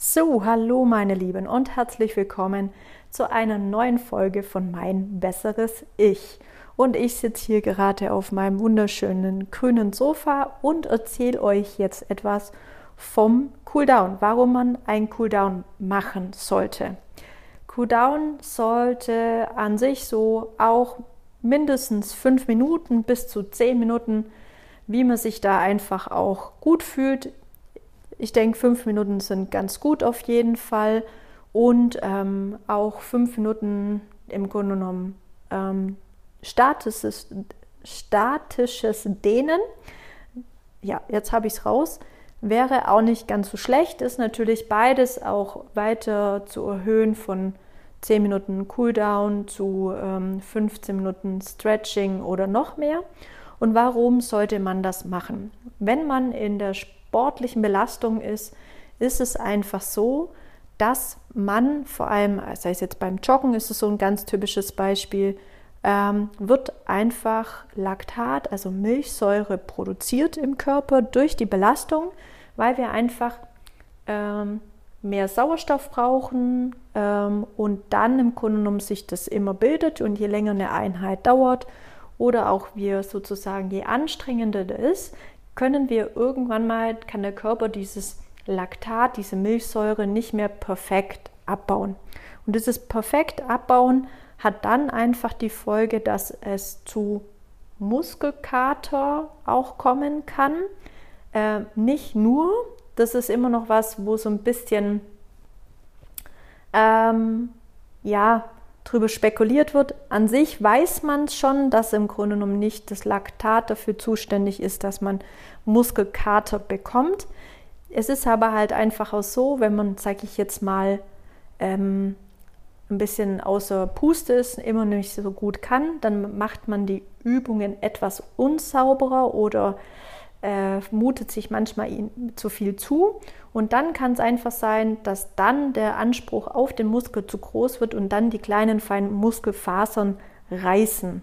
So, hallo meine Lieben und herzlich willkommen zu einer neuen Folge von Mein besseres Ich. Und ich sitze hier gerade auf meinem wunderschönen grünen Sofa und erzähle euch jetzt etwas vom Cooldown, warum man ein Cooldown machen sollte. Cooldown sollte an sich so auch mindestens fünf Minuten bis zu zehn Minuten, wie man sich da einfach auch gut fühlt, ich denke, fünf Minuten sind ganz gut auf jeden Fall. Und ähm, auch fünf Minuten im Grunde genommen ähm, statisches, statisches Dehnen. Ja, jetzt habe ich es raus. Wäre auch nicht ganz so schlecht. Ist natürlich beides auch weiter zu erhöhen von 10 Minuten Cooldown zu ähm, 15 Minuten Stretching oder noch mehr. Und warum sollte man das machen? Wenn man in der sportlichen Belastung ist, ist es einfach so, dass man vor allem, sei es jetzt beim Joggen, ist es so ein ganz typisches Beispiel, ähm, wird einfach Laktat, also Milchsäure, produziert im Körper durch die Belastung, weil wir einfach ähm, mehr Sauerstoff brauchen ähm, und dann im Grunde genommen sich das immer bildet und je länger eine Einheit dauert oder auch wir sozusagen je anstrengender das ist, können wir irgendwann mal, kann der Körper dieses Laktat, diese Milchsäure nicht mehr perfekt abbauen. Und dieses perfekt abbauen hat dann einfach die Folge, dass es zu Muskelkater auch kommen kann. Äh, nicht nur, das ist immer noch was, wo so ein bisschen ähm, ja, drüber spekuliert wird. An sich weiß man schon, dass im Grunde genommen nicht das Laktat dafür zuständig ist, dass man Muskelkater bekommt. Es ist aber halt einfach auch so, wenn man, sage ich jetzt mal, ähm, ein bisschen außer Puste ist, immer nicht so gut kann, dann macht man die Übungen etwas unsauberer oder äh, mutet sich manchmal zu viel zu. Und dann kann es einfach sein, dass dann der Anspruch auf den Muskel zu groß wird und dann die kleinen feinen Muskelfasern reißen.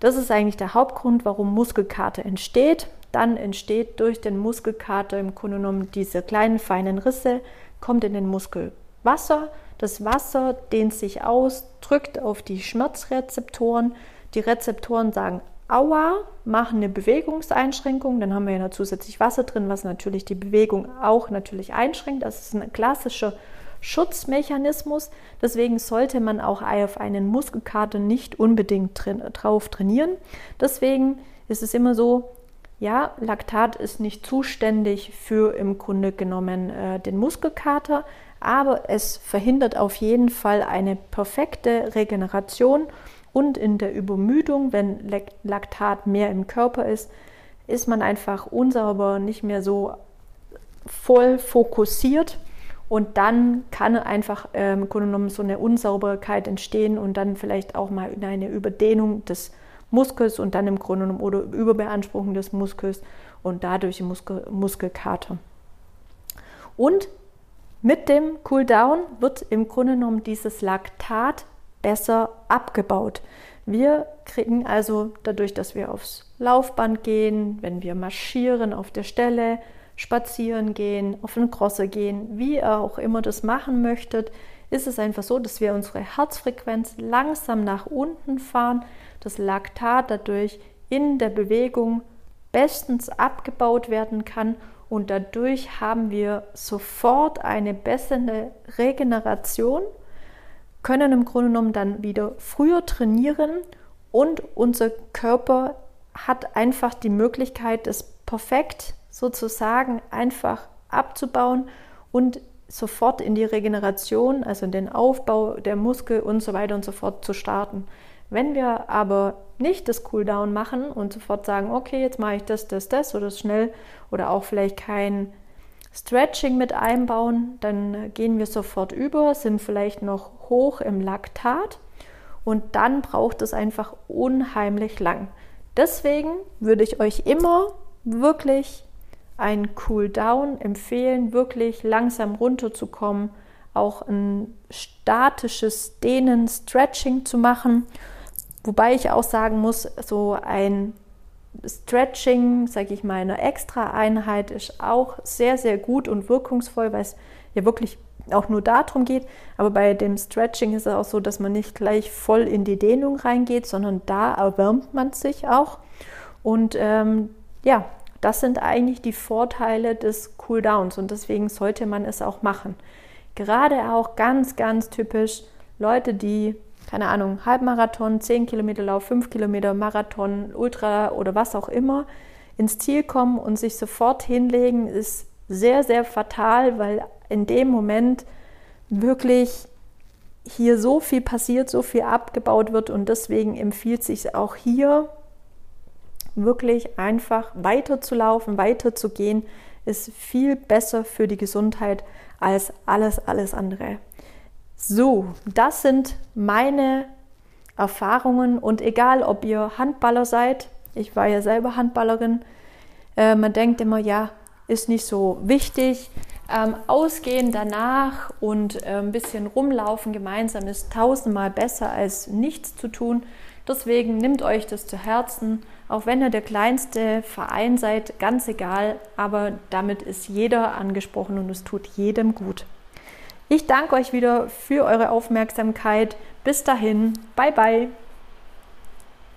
Das ist eigentlich der Hauptgrund, warum Muskelkater entsteht. Dann entsteht durch den Muskelkater im Grunde genommen diese kleinen feinen Risse, kommt in den Muskel Wasser. Das Wasser dehnt sich aus, drückt auf die Schmerzrezeptoren. Die Rezeptoren sagen Aua, machen eine Bewegungseinschränkung, dann haben wir ja noch zusätzlich Wasser drin, was natürlich die Bewegung auch natürlich einschränkt. Das ist ein klassischer Schutzmechanismus. Deswegen sollte man auch auf einen Muskelkater nicht unbedingt drin, drauf trainieren. Deswegen ist es immer so, ja, Laktat ist nicht zuständig für im Grunde genommen äh, den Muskelkater, aber es verhindert auf jeden Fall eine perfekte Regeneration und in der Übermüdung, wenn Laktat mehr im Körper ist, ist man einfach unsauber, nicht mehr so voll fokussiert und dann kann einfach äh, im Grunde genommen so eine Unsauberkeit entstehen und dann vielleicht auch mal eine Überdehnung des Muskels und dann im Grunde genommen oder Überbeanspruchung des Muskels und dadurch Muskel, Muskelkater. Und mit dem Cooldown wird im Grunde genommen dieses Laktat besser abgebaut. Wir kriegen also dadurch, dass wir aufs Laufband gehen, wenn wir marschieren auf der Stelle, spazieren gehen, auf den Crosser gehen, wie ihr auch immer das machen möchtet, ist es einfach so, dass wir unsere Herzfrequenz langsam nach unten fahren, das Laktat dadurch in der Bewegung bestens abgebaut werden kann und dadurch haben wir sofort eine bessere Regeneration können im Grunde genommen dann wieder früher trainieren und unser Körper hat einfach die Möglichkeit, das perfekt sozusagen einfach abzubauen und sofort in die Regeneration, also in den Aufbau der Muskel und so weiter und so fort zu starten. Wenn wir aber nicht das Cooldown machen und sofort sagen, okay, jetzt mache ich das, das, das oder schnell oder auch vielleicht kein Stretching mit einbauen, dann gehen wir sofort über, sind vielleicht noch hoch im Laktat und dann braucht es einfach unheimlich lang. Deswegen würde ich euch immer wirklich ein Cool Down empfehlen, wirklich langsam runterzukommen, auch ein statisches Dehnen, Stretching zu machen. Wobei ich auch sagen muss, so ein Stretching, sage ich mal, eine extra Einheit ist auch sehr, sehr gut und wirkungsvoll, weil es ja wirklich auch nur darum geht. Aber bei dem Stretching ist es auch so, dass man nicht gleich voll in die Dehnung reingeht, sondern da erwärmt man sich auch. Und ähm, ja, das sind eigentlich die Vorteile des Cooldowns und deswegen sollte man es auch machen. Gerade auch ganz, ganz typisch Leute, die, keine Ahnung, Halbmarathon, 10 Kilometer Lauf, 5 Kilometer Marathon, Ultra oder was auch immer, ins Ziel kommen und sich sofort hinlegen, ist sehr, sehr fatal, weil in dem Moment wirklich hier so viel passiert, so viel abgebaut wird und deswegen empfiehlt sich auch hier wirklich einfach weiterzulaufen, weiterzugehen, ist viel besser für die Gesundheit als alles, alles andere. So, das sind meine Erfahrungen und egal, ob ihr Handballer seid, ich war ja selber Handballerin, äh, man denkt immer, ja, ist nicht so wichtig. Ähm, ausgehen danach und äh, ein bisschen rumlaufen gemeinsam ist tausendmal besser als nichts zu tun. Deswegen nimmt euch das zu Herzen, auch wenn ihr der kleinste Verein seid, ganz egal, aber damit ist jeder angesprochen und es tut jedem gut. Ich danke euch wieder für eure Aufmerksamkeit. Bis dahin, bye bye.